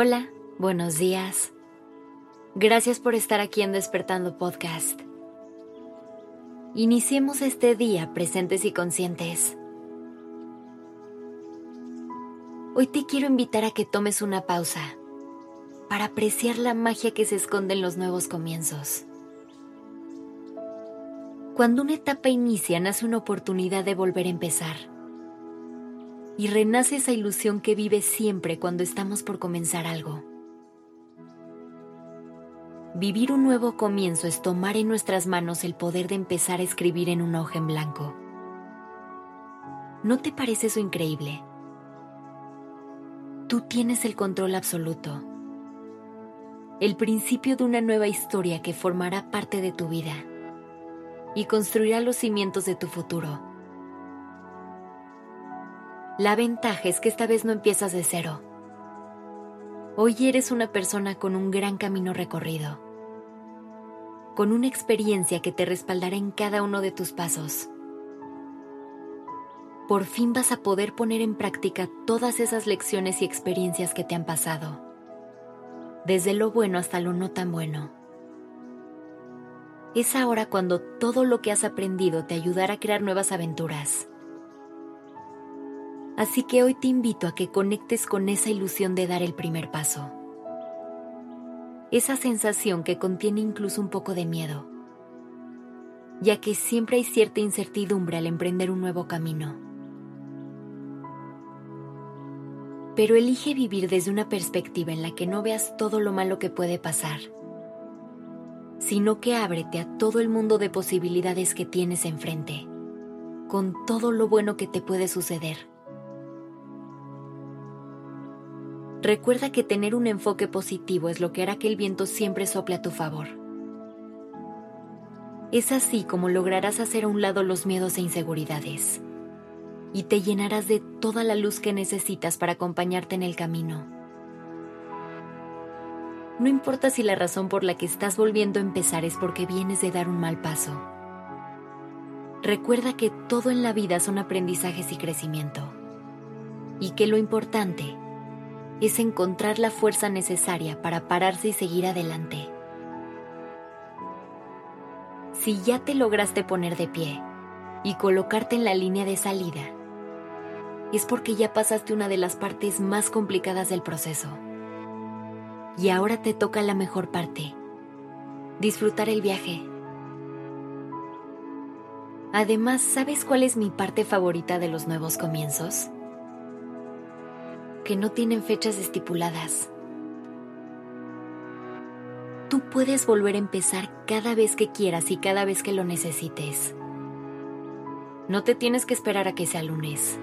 Hola, buenos días. Gracias por estar aquí en Despertando Podcast. Iniciemos este día presentes y conscientes. Hoy te quiero invitar a que tomes una pausa para apreciar la magia que se esconde en los nuevos comienzos. Cuando una etapa inicia, nace una oportunidad de volver a empezar y renace esa ilusión que vive siempre cuando estamos por comenzar algo. Vivir un nuevo comienzo es tomar en nuestras manos el poder de empezar a escribir en una hoja en blanco. ¿No te parece eso increíble? Tú tienes el control absoluto, el principio de una nueva historia que formará parte de tu vida y construirá los cimientos de tu futuro. La ventaja es que esta vez no empiezas de cero. Hoy eres una persona con un gran camino recorrido, con una experiencia que te respaldará en cada uno de tus pasos. Por fin vas a poder poner en práctica todas esas lecciones y experiencias que te han pasado, desde lo bueno hasta lo no tan bueno. Es ahora cuando todo lo que has aprendido te ayudará a crear nuevas aventuras Así que hoy te invito a que conectes con esa ilusión de dar el primer paso. Esa sensación que contiene incluso un poco de miedo, ya que siempre hay cierta incertidumbre al emprender un nuevo camino. Pero elige vivir desde una perspectiva en la que no veas todo lo malo que puede pasar, sino que ábrete a todo el mundo de posibilidades que tienes enfrente, con todo lo bueno que te puede suceder Recuerda que tener un enfoque positivo es lo que hará que el viento siempre sople a tu favor. Es así como lograrás hacer a un lado los miedos e inseguridades y te llenarás de toda la luz que necesitas para acompañarte en el camino. No importa si la razón por la que estás volviendo a empezar es porque vienes de dar un mal paso. Recuerda que todo en la vida son aprendizajes y crecimiento y que lo importante es encontrar la fuerza necesaria para pararse y seguir adelante. Si ya te lograste poner de pie y colocarte en la línea de salida, es porque ya pasaste una de las partes más complicadas del proceso. Y ahora te toca la mejor parte, disfrutar el viaje. Además, ¿sabes cuál es mi parte favorita de los nuevos comienzos? Que no tienen fechas estipuladas. Tú puedes volver a empezar cada vez que quieras y cada vez que lo necesites. No te tienes que esperar a que sea lunes,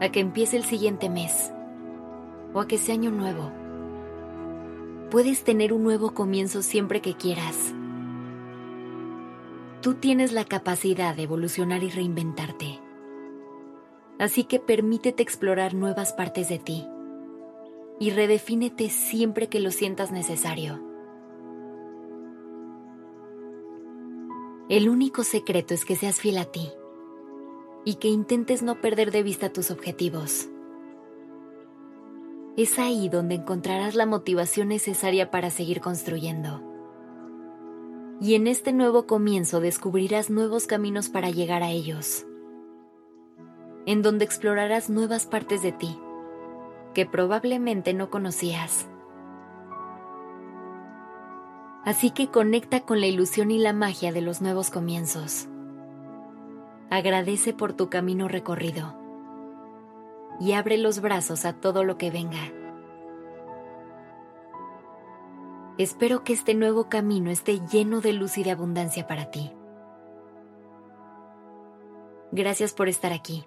a que empiece el siguiente mes o a que sea año nuevo. Puedes tener un nuevo comienzo siempre que quieras. Tú tienes la capacidad de evolucionar y reinventarte. Así que permítete explorar nuevas partes de ti y redefínete siempre que lo sientas necesario. El único secreto es que seas fiel a ti y que intentes no perder de vista tus objetivos. Es ahí donde encontrarás la motivación necesaria para seguir construyendo. Y en este nuevo comienzo descubrirás nuevos caminos para llegar a ellos en donde explorarás nuevas partes de ti que probablemente no conocías. Así que conecta con la ilusión y la magia de los nuevos comienzos. Agradece por tu camino recorrido y abre los brazos a todo lo que venga. Espero que este nuevo camino esté lleno de luz y de abundancia para ti. Gracias por estar aquí.